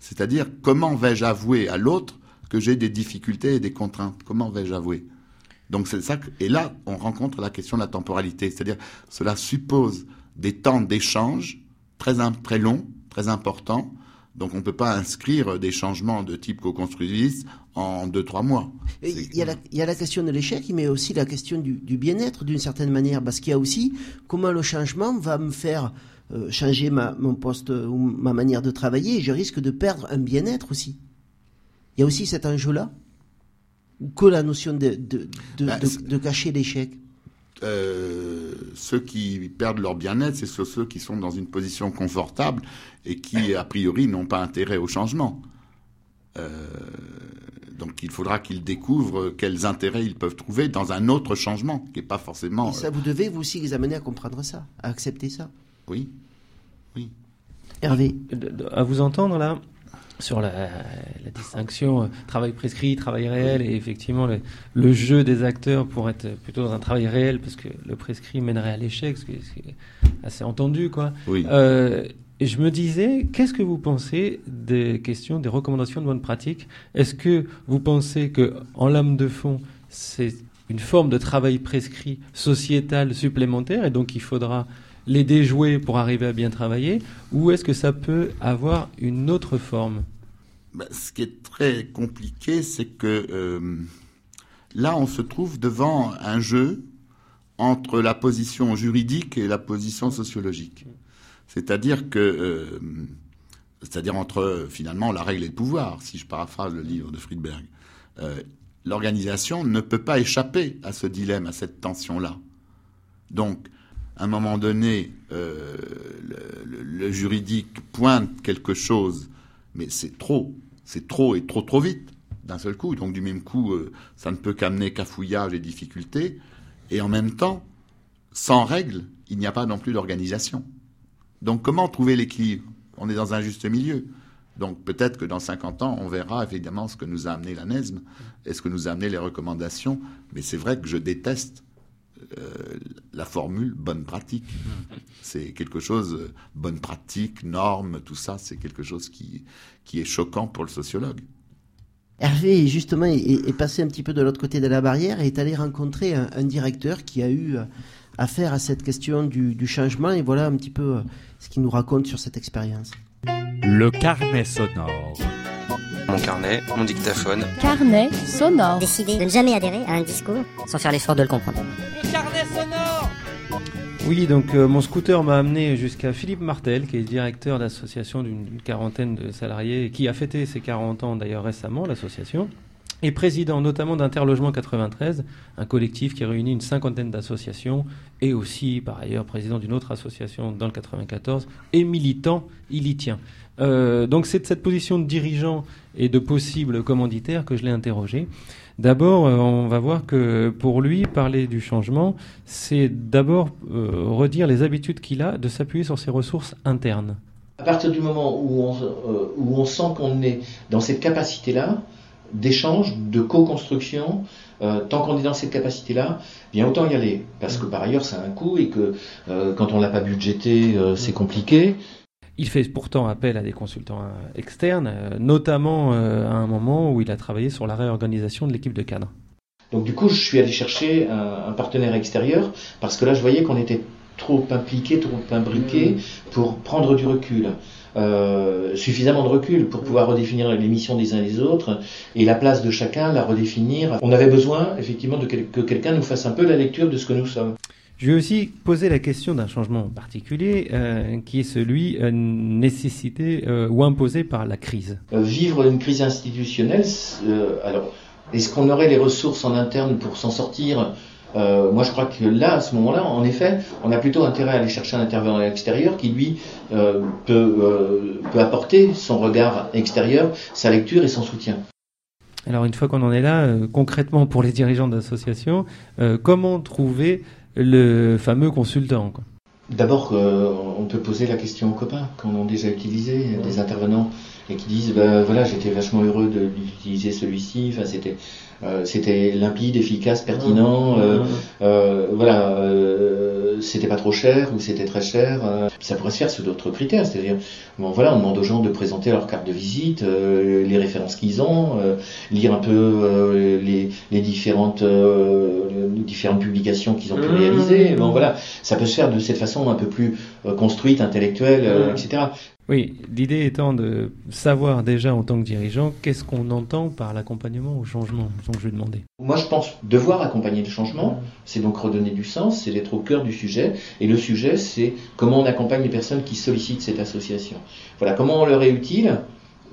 C'est-à-dire, comment vais-je avouer à l'autre que j'ai des difficultés et des contraintes? Comment vais-je avouer? Donc c'est ça. que- et là, on rencontre la question de la temporalité. C'est-à-dire, cela suppose des temps d'échange très, très longs, très importants. Donc on ne peut pas inscrire des changements de type co-construisiste en deux, trois mois. Et Il y, a la, il y a la question de l'échec, mais aussi la question du, du bien-être d'une certaine manière, parce qu'il y a aussi comment le changement va me faire euh, changer ma, mon poste ou ma manière de travailler, et je risque de perdre un bien-être aussi. Il y a aussi cet enjeu-là, que la notion de, de, de, Bah, de- c'est- de cacher l'échec. Euh, ceux qui perdent leur bien-être, c'est ceux, qui sont dans une position confortable et qui, a priori, n'ont pas intérêt au changement. Euh, donc il faudra qu'ils découvrent quels intérêts ils peuvent trouver dans un autre changement, qui n'est pas forcément... Et ça, vous devez vous aussi les amener à comprendre ça, à accepter ça. Oui, oui. Hervé. À vous entendre là, sur la, la distinction euh, travail prescrit, travail réel, et effectivement le, le jeu des acteurs pour être plutôt dans un travail réel, parce que le prescrit mènerait à l'échec, ce qui est, assez entendu, quoi. Oui. Euh, et je me disais, qu'est-ce que vous pensez des questions, des recommandations de bonne pratique? Est-ce que vous pensez que, en lame de fond, c'est une forme de travail prescrit sociétal supplémentaire, et donc il faudra les déjouer pour arriver à bien travailler, ou est-ce que ça peut avoir une autre forme? Ben, ce qui est très compliqué, c'est que euh, là, on se trouve devant un jeu entre la position juridique et la position sociologique. C'est-à-dire que, euh, c'est-à-dire entre finalement la règle et le pouvoir, si je paraphrase le livre de Friedberg. Euh, L'organisation ne peut pas échapper à ce dilemme, à cette tension-là. Donc, un moment donné, euh, le, juridique pointe quelque chose, mais c'est trop, c'est trop et trop trop vite d'un seul coup. Donc du même coup, euh, ça ne peut qu'amener cafouillage et difficultés. Et en même temps, sans règles, il n'y a pas non plus d'organisation. Donc comment trouver l'équilibre? On est dans un juste milieu. Donc peut-être que dans 50 ans, on verra évidemment ce que nous a amené la NESM et ce que nous a amené les recommandations. Mais c'est vrai que je déteste euh, la formule bonne pratique. C'est quelque chose, euh, bonne pratique, normes, tout ça, c'est quelque chose qui, qui est choquant pour le sociologue. Hervé, justement, est, est passé un petit peu de l'autre côté de la barrière et est allé rencontrer un, un directeur qui a eu euh, affaire à cette question du, du changement. Et voilà un petit peu euh, ce qu'il nous raconte sur cette expérience. Le carnet sonore. Mon carnet, mon dictaphone. Carnet sonore. Décider de ne jamais adhérer à un discours sans faire l'effort de le comprendre. Carnet sonore. Oui, donc euh, mon scooter m'a amené jusqu'à Philippe Martel, qui est directeur d'association d'une quarantaine de salariés, qui a fêté ses 40 ans d'ailleurs récemment, l'association, et président notamment d'Interlogement 93, un collectif qui réunit une cinquantaine d'associations, et aussi par ailleurs président d'une autre association dans le 94, et militant, il y tient. Euh, donc c'est de cette position de dirigeant et de possible commanditaire que je l'ai interrogé. D'abord, euh, on va voir que pour lui, parler du changement, c'est d'abord euh, redire les habitudes qu'il a de s'appuyer sur ses ressources internes. À partir du moment où on, où on sent qu'on est dans cette capacité-là, d'échange, de co-construction, euh, tant qu'on est dans cette capacité-là, bien autant y aller. Parce que par ailleurs, ça a un coût et que euh, quand on l'a pas budgété, euh, c'est compliqué. Il fait pourtant appel à des consultants externes, notamment euh, à un moment où il a travaillé sur la réorganisation de l'équipe de cadre. Donc du coup, je suis allé chercher un, un partenaire extérieur parce que là, je voyais qu'on était trop impliqué, trop imbriqué pour prendre du recul. Euh, suffisamment de recul pour pouvoir redéfinir les missions des uns et des autres et la place de chacun, la redéfinir. On avait besoin effectivement de quel- que quelqu'un nous fasse un peu la lecture de ce que nous sommes. Je vais aussi poser la question d'un changement particulier, euh, qui est celui euh, nécessité euh, ou imposé par la crise. Euh, vivre une crise institutionnelle, euh, alors est-ce qu'on aurait les ressources en interne pour s'en sortir? Euh, Moi, je crois que là, à ce moment-là, en effet, on a plutôt intérêt à aller chercher un intervenant extérieur qui, lui, euh, peut, euh, peut apporter son regard extérieur, sa lecture et son soutien. Alors une fois qu'on en est là, concrètement pour les dirigeants d'associations, comment trouver le fameux consultant quoi? D'abord, on peut poser la question aux copains qu'on a déjà utilisé, des intervenants, et qui disent ben voilà, j'étais vachement heureux de- d'utiliser celui-ci. Enfin, c'était euh, c'était limpide, efficace, pertinent. euh, euh, voilà, euh, c'était pas trop cher ou c'était très cher. euh. ça pourrait se faire sur d'autres critères, c'est-à-dire bon voilà, on demande aux gens de présenter leur carte de visite, euh, les références qu'ils ont, euh, lire un peu euh, les, les différentes euh, les différentes publications qu'ils ont pu réaliser. Bon voilà, ça peut se faire de cette façon un peu plus euh, construite, intellectuelle, etc. Oui, l'idée étant de savoir déjà en tant que dirigeant qu'est-ce qu'on entend par l'accompagnement au changement. Donc je vais demander. Moi, je pense devoir accompagner le changement, c'est donc redonner du sens, c'est d'être au cœur du sujet. Et le sujet, c'est comment on accompagne les personnes qui sollicitent cette association. Voilà, comment on leur est utile,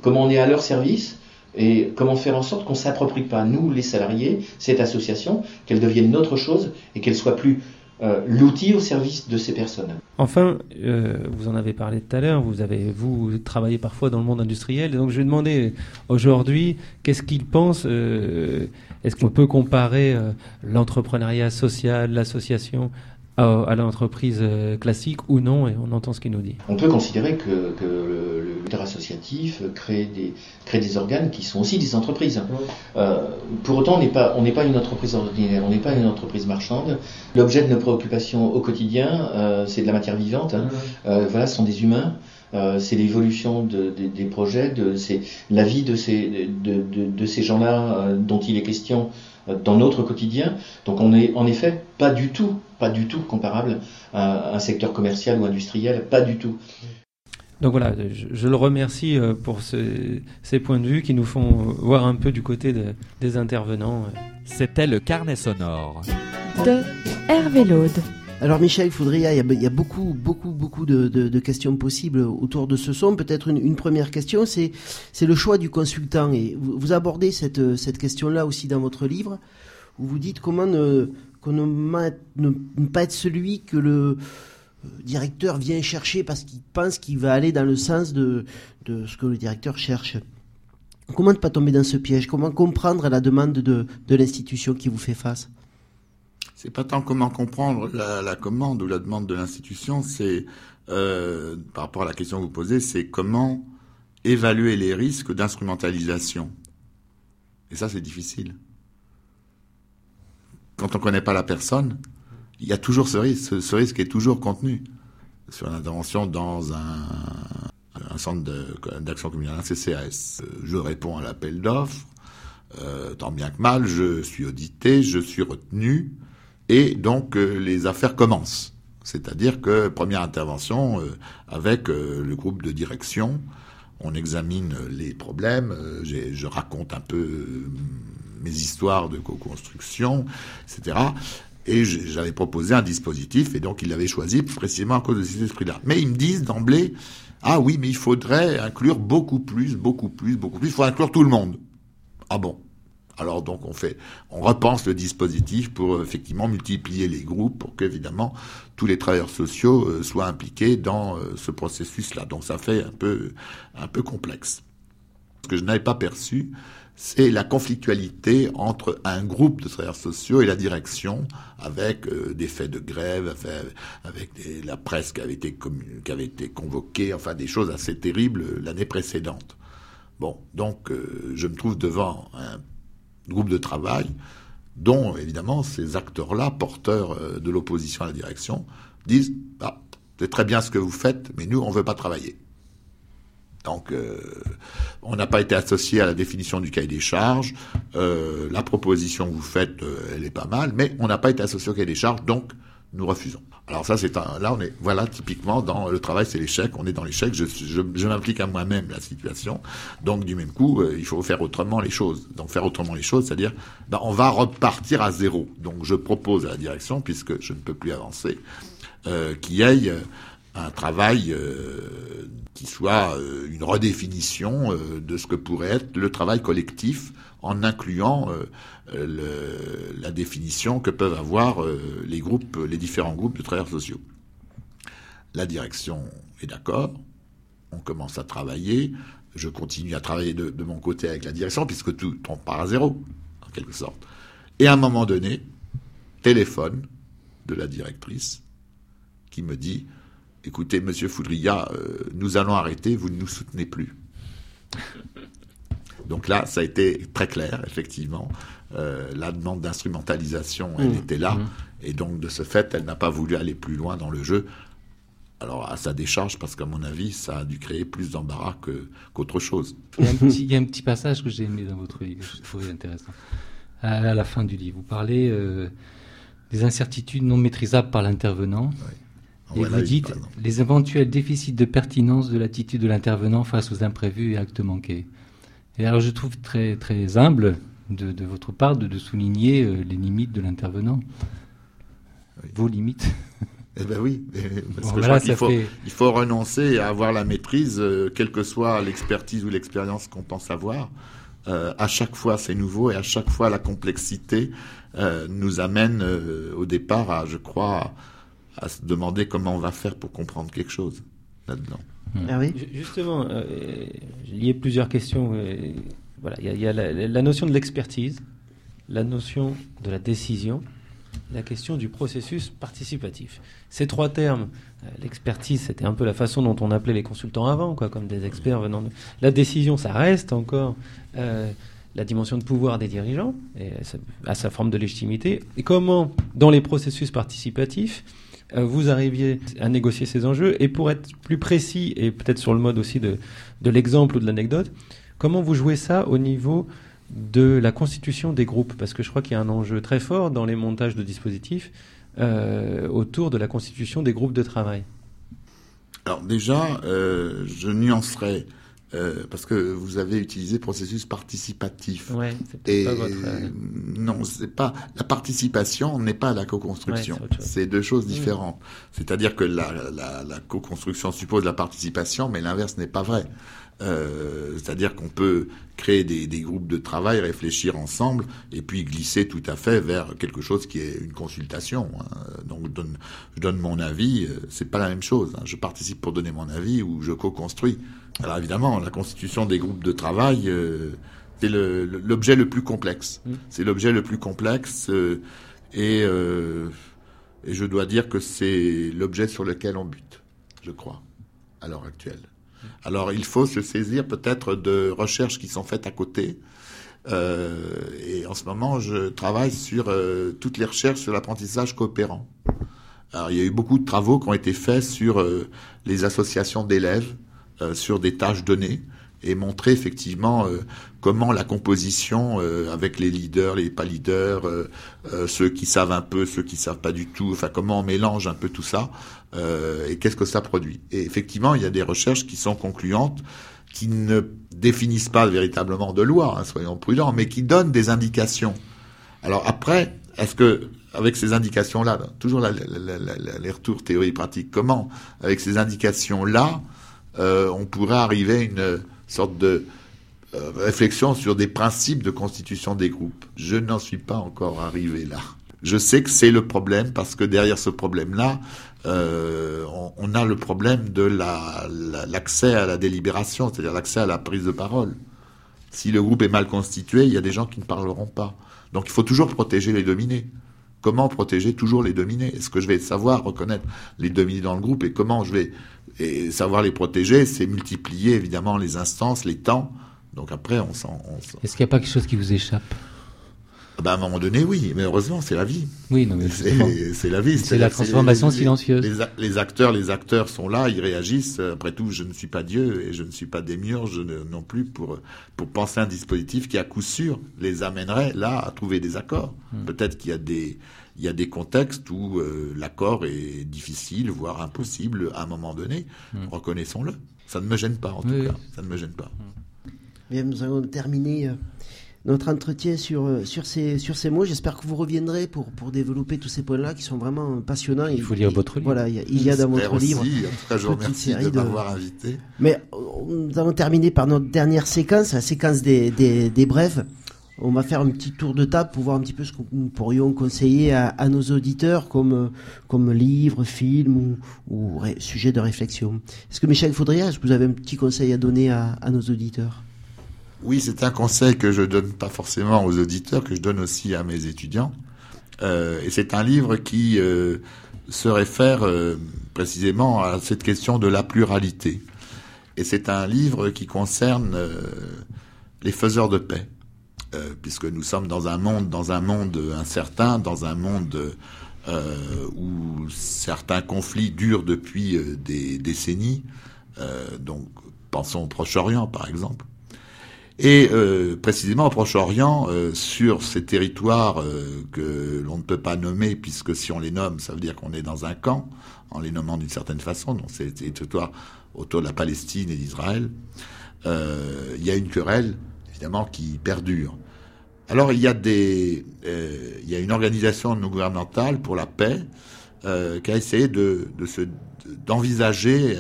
comment on est à leur service, et comment faire en sorte qu'on s'approprie pas, nous, les salariés, cette association, qu'elle devienne notre chose et qu'elle soit plus euh, l'outil au service de ces personnes. Enfin, euh, vous en avez parlé tout à l'heure, vous avez vous travaillez parfois dans le monde industriel, donc je vais demander aujourd'hui qu'est-ce qu'il pense. euh, Est-ce qu'on peut comparer euh, l'entrepreneuriat social, l'association à, à l'entreprise euh, classique ou non Et on entend ce qu'il nous dit. On peut considérer que, que le, le leader associatif crée des, crée des organes qui sont aussi des entreprises. Euh, pour autant, on n'est pas, on n'est pas une entreprise ordinaire, on n'est pas une entreprise marchande. L'objet de nos préoccupations au quotidien, euh, c'est de la matière vivante. hein. Euh, voilà, ce sont des humains. Euh, c'est l'évolution de- de- des projets, de, c'est la vie de ces, de, de- de ces gens-là euh, dont il est question euh, dans notre quotidien. Donc on est en effet pas du tout, pas du tout comparable à un secteur commercial ou industriel, pas du tout. Donc voilà, je, je le remercie euh, pour ce- ces points de vue qui nous font euh, voir un peu du côté de- des intervenants. euh. C'était le carnet sonore. De Hervé Laude. Alors Michel Foudria, il y a, beaucoup, beaucoup, beaucoup de, questions possibles autour de ce son. Peut-être une, première question, c'est le choix du consultant. Et vous, abordez cette, question-là aussi dans votre livre, où vous dites comment ne, pas être celui que le euh, directeur vient chercher parce qu'il pense qu'il va aller dans le sens de, ce que le directeur cherche. Comment ne pas tomber dans ce piège? Comment comprendre la demande de, de l'institution qui vous fait face? C'est pas tant comment comprendre la, commande ou la demande de l'institution, c'est euh, par rapport à la question que vous posez, c'est comment évaluer les risques d'instrumentalisation. Et ça, c'est difficile. Quand on connaît pas la personne, il y a toujours ce risque. Ce, risque est toujours contenu sur l'intervention dans un, centre d'action communale, un CCAS. Je réponds à l'appel d'offres. Euh, tant bien que mal, je suis audité, je suis retenu, et donc euh, les affaires commencent. C'est-à-dire que première intervention euh, avec euh, le groupe de direction, on examine les problèmes, je raconte un peu mes histoires de co-construction, etc. Et j'avais proposé un dispositif, et donc ils l'avaient choisi précisément à cause de cet esprit-là. Mais ils me disent d'emblée, ah oui, mais il faudrait inclure beaucoup plus, beaucoup plus, beaucoup plus, il faut inclure tout le monde. Ah bon? Alors donc on fait, on repense le dispositif pour euh, effectivement multiplier les groupes pour qu'évidemment tous les travailleurs sociaux euh, soient impliqués dans euh, ce processus-là. Donc ça fait un peu, un peu complexe. Ce que je n'avais pas perçu, c'est la conflictualité entre un groupe de travailleurs sociaux et la direction, avec des faits de grève, avec, la presse qui avait, été convoquée, enfin des choses assez terribles l'année précédente. Bon, donc je me trouve devant un groupe de travail dont évidemment ces acteurs-là, porteurs euh, de l'opposition à la direction, disent ah, c'est très bien ce que vous faites, mais nous on veut pas travailler. Donc, euh, on n'a pas été associé à la définition du cahier des charges. Euh, la proposition que vous faites, elle est pas mal, mais on n'a pas été associé au cahier des charges, donc nous refusons. Alors ça, c'est un, là, on est, voilà, typiquement dans le travail, c'est l'échec. On est dans l'échec. Je, m'implique à moi-même la situation. Donc, du même coup, euh, il faut faire autrement les choses. Donc, faire autrement les choses, c'est-à-dire, ben, on va repartir à zéro. Donc, je propose à la direction, puisque je ne peux plus avancer, euh, qu'il y ait euh, un travail qui soit une redéfinition de ce que pourrait être le travail collectif en incluant euh, euh, la définition que peuvent avoir euh, les groupes, les différents groupes de travailleurs sociaux. La direction est d'accord, on commence à travailler, je continue à travailler de, mon côté avec la direction puisque tout on part à zéro en quelque sorte. Et à un moment donné, téléphone de la directrice qui me dit Écoutez, monsieur Foudria, nous allons arrêter, vous ne nous soutenez plus. Donc là, ça a été très clair, effectivement. Euh, la demande d'instrumentalisation, elle Mmh. était là. Mmh. Et donc, de ce fait, elle n'a pas voulu aller plus loin dans le jeu. Alors, à sa décharge, parce qu'à mon avis, ça a dû créer plus d'embarras que- qu'autre chose. Il y, a un petit, il y a un petit passage que j'ai aimé dans votre livre, que je trouvais intéressant. À la fin du livre, vous parlez euh, des incertitudes non maîtrisables par l'intervenant. Et Voilà, vous dites les éventuels déficits de pertinence de l'attitude de l'intervenant face aux imprévus et actes manqués. Et alors je trouve très, très humble de, de votre part de, de souligner euh, les limites de l'intervenant. Vos limites. Eh ben oui, parce Bon, que je crois qu'il faut, fait- il faut renoncer à avoir la maîtrise, euh, quelle que soit l'expertise ou l'expérience qu'on pense avoir. Euh, à chaque fois, c'est nouveau et à chaque fois, la complexité euh, nous amène au départ à, je crois, à se demander comment on va faire pour comprendre quelque chose là-dedans. Ah oui Ju- Justement, euh, y a plusieurs questions. euh, voilà, il y a, la, notion de l'expertise, la notion de la décision, la question du processus participatif. Ces trois termes, euh, l'expertise, c'était un peu la façon dont on appelait les consultants avant, quoi, comme des experts venant de... La décision, ça reste encore euh, la dimension de pouvoir des dirigeants, et ça- à sa forme de légitimité. Et comment, dans les processus participatifs, vous arriviez à négocier ces enjeux Et pour être plus précis, et peut-être sur le mode aussi de, de l'exemple ou de l'anecdote, comment vous jouez ça au niveau de la constitution des groupes? Parce que je crois qu'il y a un enjeu très fort dans les montages de dispositifs euh, autour de la constitution des groupes de travail. Alors déjà, euh, je nuancerai euh, parce que vous avez utilisé processus participatif. Ouais, Et pas votre, euh, non, c'est pas la participation n'est pas la co-construction. Ouais, c'est deux choses Mmh. différentes. C'est-à-dire que la, la, la co-construction suppose la participation, mais l'inverse n'est pas vrai. Euh, c'est-à-dire qu'on peut créer des, des groupes de travail, réfléchir ensemble, et puis glisser tout à fait vers quelque chose qui est une consultation. hein. Donc, je donne, je donne mon avis. euh, C'est pas la même chose. hein. Je participe pour donner mon avis ou je co-construis. Alors évidemment, la constitution des groupes de travail, euh, c'est le- l'objet le, plus complexe. Mm. C'est l'objet le plus complexe, euh, et, euh, et je dois dire que c'est l'objet sur lequel on bute, je crois, à l'heure actuelle. Alors il faut se saisir peut-être de recherches qui sont faites à côté. Euh, et en ce moment, je travaille sur euh, toutes les recherches sur l'apprentissage coopérant. Alors, il y a eu beaucoup de travaux qui ont été faits sur euh, les associations d'élèves, sur des tâches données, et montrer effectivement comment la composition avec les leaders, les pas leaders, ceux qui savent un peu, ceux qui savent pas du tout, enfin comment on mélange un peu tout ça, euh, et qu'est-ce que ça produit? Et effectivement, il y a des recherches qui sont concluantes, qui ne définissent pas véritablement de loi, hein, soyons prudents, mais qui donnent des indications. Alors après, est-ce que avec ces indications-là, toujours la- la- les retours théorie pratique, comment avec ces indications-là, euh, on pourrait arriver à une sorte de euh, réflexion sur des principes de constitution des groupes? Je n'en suis pas encore arrivé là. Je sais que c'est le problème parce que derrière ce problème-là, euh, on, a le problème de la- la- l'accès à la délibération, c'est-à-dire l'accès à la prise de parole. Si le groupe est mal constitué, il y a des gens qui ne parleront pas. Donc il faut toujours protéger les dominés. Comment protéger toujours les dominés? Est-ce que je vais savoir reconnaître les dominés dans le groupe et comment je vais et savoir les protéger C'est multiplier évidemment les instances, les temps. Donc après, on s'en- Est-ce qu'il n'y a pas quelque chose qui vous échappe? Ah ben, à un moment donné, oui, mais heureusement, c'est la vie. Oui, non, mais c'est la vie. C'est la transformation les- silencieuse. Les, acteurs, les acteurs sont là, ils réagissent. Après tout, je ne suis pas Dieu et je ne suis pas démiurge ne- non plus pour pour penser un dispositif qui, à coup sûr, les amènerait là à trouver des accords. Hmm. Peut-être qu'il y a des il y a des contextes où euh, l'accord est difficile, voire impossible à un moment donné. Reconnaissons-le. Ça ne me gêne pas, en tout Hmm. Cas. Ça ne me gêne pas. Bien, nous allons terminer euh, notre entretien sur, euh, sur, ces, sur ces mots. J'espère que vous reviendrez pour, pour développer tous ces points-là qui sont vraiment passionnants. Il faut lire votre livre. Voilà, il y a, il y a dans votre aussi. livre. En tout cas, je vous remercie de m'avoir invité. Mais euh, nous allons terminer par notre dernière séquence, la séquence des, des, des brèves. On va faire un petit tour de table pour voir un petit peu ce que nous pourrions conseiller à, à nos auditeurs comme, euh, comme livres, films ou, ou ré- sujets de réflexion. Est-ce que Michel Faudria, est-ce que vous avez un petit conseil à donner à, à nos auditeurs? Oui, c'est un conseil que je donne pas forcément aux auditeurs, que je donne aussi à mes étudiants. Euh, et c'est un livre qui euh, se réfère euh, précisément à cette question de la pluralité. Et c'est un livre qui concerne les faiseurs de paix, puisque nous sommes dans un monde, dans un monde incertain, dans un monde où certains conflits durent depuis des décennies. donc, pensons au Proche-Orient, par exemple. Et euh, précisément au Proche-Orient, euh, sur ces territoires euh, que l'on ne peut pas nommer, puisque si on les nomme, ça veut dire qu'on est dans un camp, en les nommant d'une certaine façon, donc c'est des territoires autour de la Palestine et d'Israël, il y a une querelle, évidemment, qui perdure. Alors il y a des, il y a une organisation non gouvernementale pour la paix qui a essayé de, de se d'envisager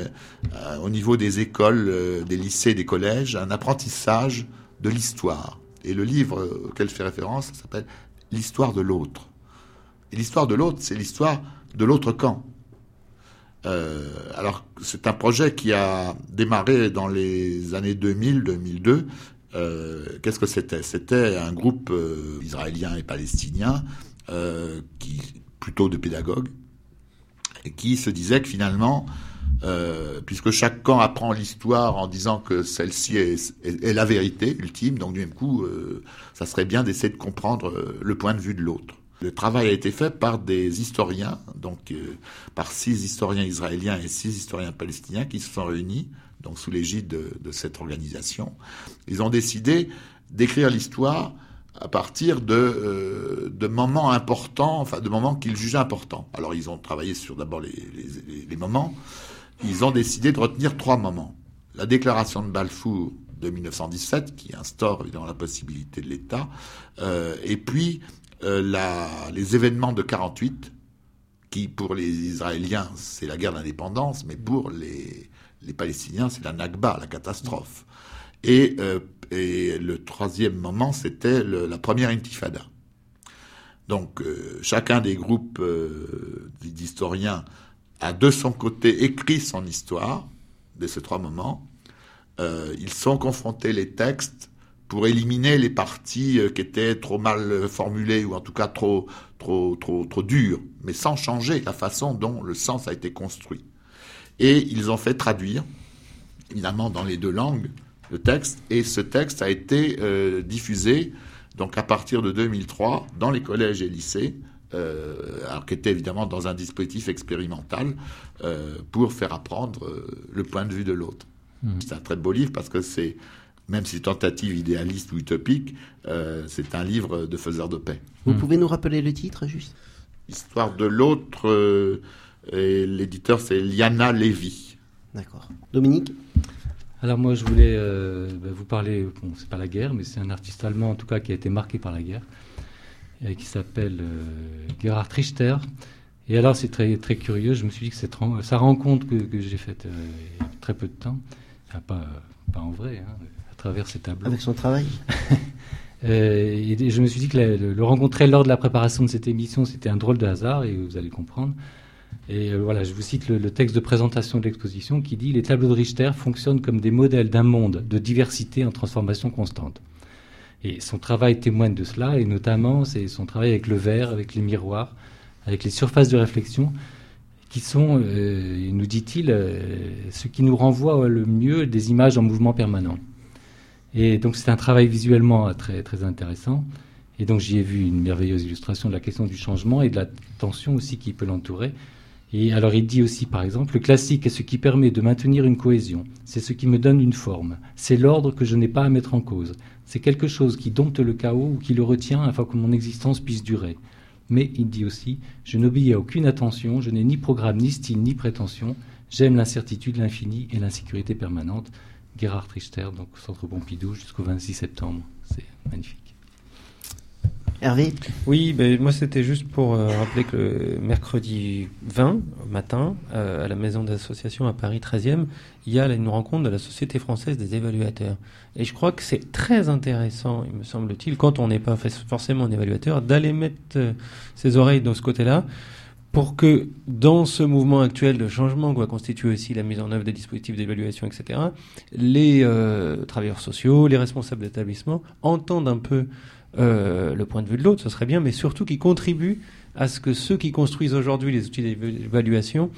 euh, au niveau des écoles, euh, des lycées, des collèges, un apprentissage de l'histoire. Et le livre auquel je fais référence s'appelle L'histoire de l'autre. Et l'histoire de l'autre, c'est l'histoire de l'autre camp. Euh, alors, c'est un projet qui a démarré dans les années 2000-2002. Qu'est-ce que c'était? C'était un groupe israélien et palestinien, qui, plutôt de pédagogues, qui se disait que finalement, euh, puisque chaque camp apprend l'histoire en disant que celle-ci est, la vérité ultime, donc du même coup, euh, ça serait bien d'essayer de comprendre euh, le point de vue de l'autre. Le travail a été fait par des historiens, donc par six historiens israéliens et six historiens palestiniens qui se sont réunis, donc sous l'égide de, de cette organisation. Ils ont décidé d'écrire l'histoire à partir de, euh, de moments importants, enfin de moments qu'ils jugeaient importants. Alors ils ont travaillé sur d'abord les, moments. Ils ont décidé de retenir trois moments. La déclaration de Balfour de 1917, qui instaure évidemment la possibilité de l'État, euh, et puis euh, les événements de 48, qui pour les Israéliens c'est la guerre d'indépendance, mais pour les, les Palestiniens c'est la Nakba, la catastrophe. Et le troisième moment, c'était la première intifada. Donc euh, chacun des groupes euh, d'historiens a de son côté écrit son histoire de ces trois moments. Euh, ils sont confrontés les textes pour éliminer les parties qui étaient trop mal formulées ou en tout cas trop trop trop trop dures, mais sans changer la façon dont le sens a été construit. Et ils ont fait traduire, évidemment dans les deux langues, le texte, et ce texte a été euh, diffusé donc à partir de 2003 dans les collèges et lycées, euh, alors qui était évidemment dans un dispositif expérimental euh, pour faire apprendre euh, le point de vue de l'autre. Mmh. C'est un très beau livre parce que c'est, même si tentative idéaliste ou utopique, euh, c'est un livre de faiseur de paix. Vous mmh. pouvez nous rappeler le titre juste? Histoire de l'autre, euh, et l'éditeur c'est Liana Levy. D'accord. Dominique? Alors moi je voulais euh, bah, vous parler, bon c'est pas la guerre, mais c'est un artiste allemand en tout cas qui a été marqué par la guerre, et qui s'appelle euh, Gerhard Richter. Et alors c'est très très curieux, je me suis dit que cette sa rencontre que, que j'ai faite euh, il y a très peu de temps, enfin, pas, pas en vrai, hein, à travers ces tableaux. Avec son travail? [laughs] Et je me suis dit que le, le rencontrer lors de la préparation de cette émission, c'était un drôle de hasard, et vous allez comprendre. Et euh, voilà, je vous cite le, texte de présentation de l'exposition qui dit Les tableaux de Richter fonctionnent comme des modèles d'un monde de diversité en transformation constante. Et son travail témoigne de cela, et notamment c'est son travail avec le verre, avec les miroirs, avec les surfaces de réflexion, qui sont, euh, nous dit-il, euh, ce qui nous renvoie le mieux des images en mouvement permanent. Et donc c'est un travail visuellement très, très intéressant. Et donc j'y ai vu une merveilleuse illustration de la question du changement et de la tension aussi qui peut l'entourer. Et alors il dit aussi, par exemple, le classique est ce qui permet de maintenir une cohésion. C'est ce qui me donne une forme. C'est l'ordre que je n'ai pas à mettre en cause. C'est quelque chose qui dompte le chaos ou qui le retient afin que mon existence puisse durer. Mais il dit aussi, je n'obéis à aucune attention, je n'ai ni programme, ni style, ni prétention. J'aime l'incertitude, l'infini et l'insécurité permanente. Gerhard Richter, donc Centre Pompidou, jusqu'au 26 septembre. C'est magnifique. Hervé Oui, ben, moi c'était juste pour euh, rappeler que mercredi 20 matin, euh, à la maison d'association à Paris 13e, il y a une rencontre de la Société française des évaluateurs. Et je crois que c'est très intéressant, il me semble-t-il, quand on n'est pas forcément un évaluateur, d'aller mettre euh, ses oreilles dans ce côté-là pour que dans ce mouvement actuel de changement que va constituer aussi la mise en œuvre des dispositifs d'évaluation, etc., les travailleurs sociaux, les responsables d'établissement entendent un peu euh, le point de vue de l'autre, ce serait bien, mais surtout qui contribue à ce que ceux qui construisent aujourd'hui les outils d'évaluation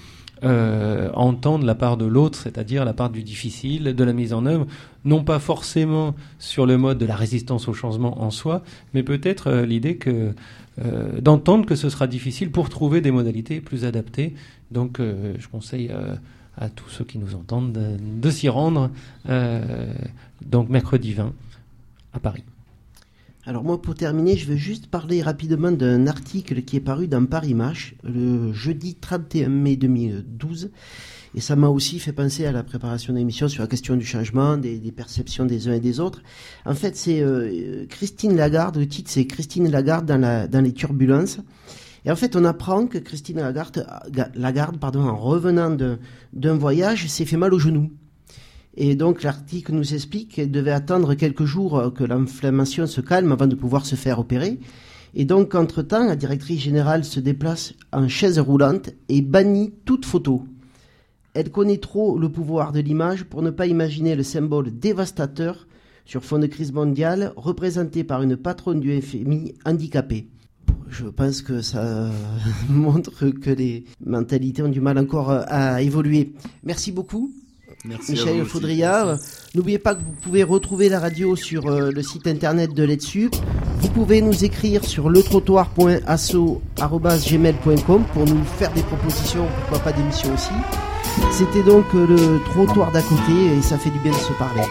euh, entendent la part de l'autre, c'est-à-dire la part du difficile, de la mise en œuvre, non pas forcément sur le mode de la résistance au changement en soi, mais peut-être euh, l'idée que d'entendre que ce sera difficile pour trouver des modalités plus adaptées. Donc, je conseille à tous ceux qui nous entendent de, de s'y rendre. donc, mercredi 20 à Paris. Alors moi, pour terminer, je veux juste parler rapidement d'un article qui est paru dans Paris Match le jeudi 31 mai 2012. Et ça m'a aussi fait penser à la préparation d'émissions sur la question du changement, des, perceptions des uns et des autres. En fait, c'est euh, Christine Lagarde, le titre c'est Christine Lagarde dans, les turbulences. Et en fait, on apprend que Christine Lagarde, Lagarde pardon, en revenant d'un voyage, s'est fait mal au genou. Et donc l'article nous explique qu'elle devait attendre quelques jours euh, que l'inflammation se calme avant de pouvoir se faire opérer. Et donc, entre-temps, la directrice générale se déplace en chaise roulante et bannit toute photo. Elle connaît trop le pouvoir de l'image pour ne pas imaginer le symbole dévastateur sur fond de crise mondiale représenté par une patronne du FMI handicapée. Je pense que ça [laughs] montre que les mentalités ont du mal encore euh, à évoluer. Merci beaucoup. Merci Michel. Faudria. N'oubliez pas que vous pouvez retrouver la radio sur euh, le site internet de l'EDSUP. Vous pouvez nous écrire sur letrottoir.asso.gmail.com pour nous faire des propositions, pourquoi pas d'émissions aussi. C'était donc euh, le trottoir d'à côté et ça fait du bien de se parler.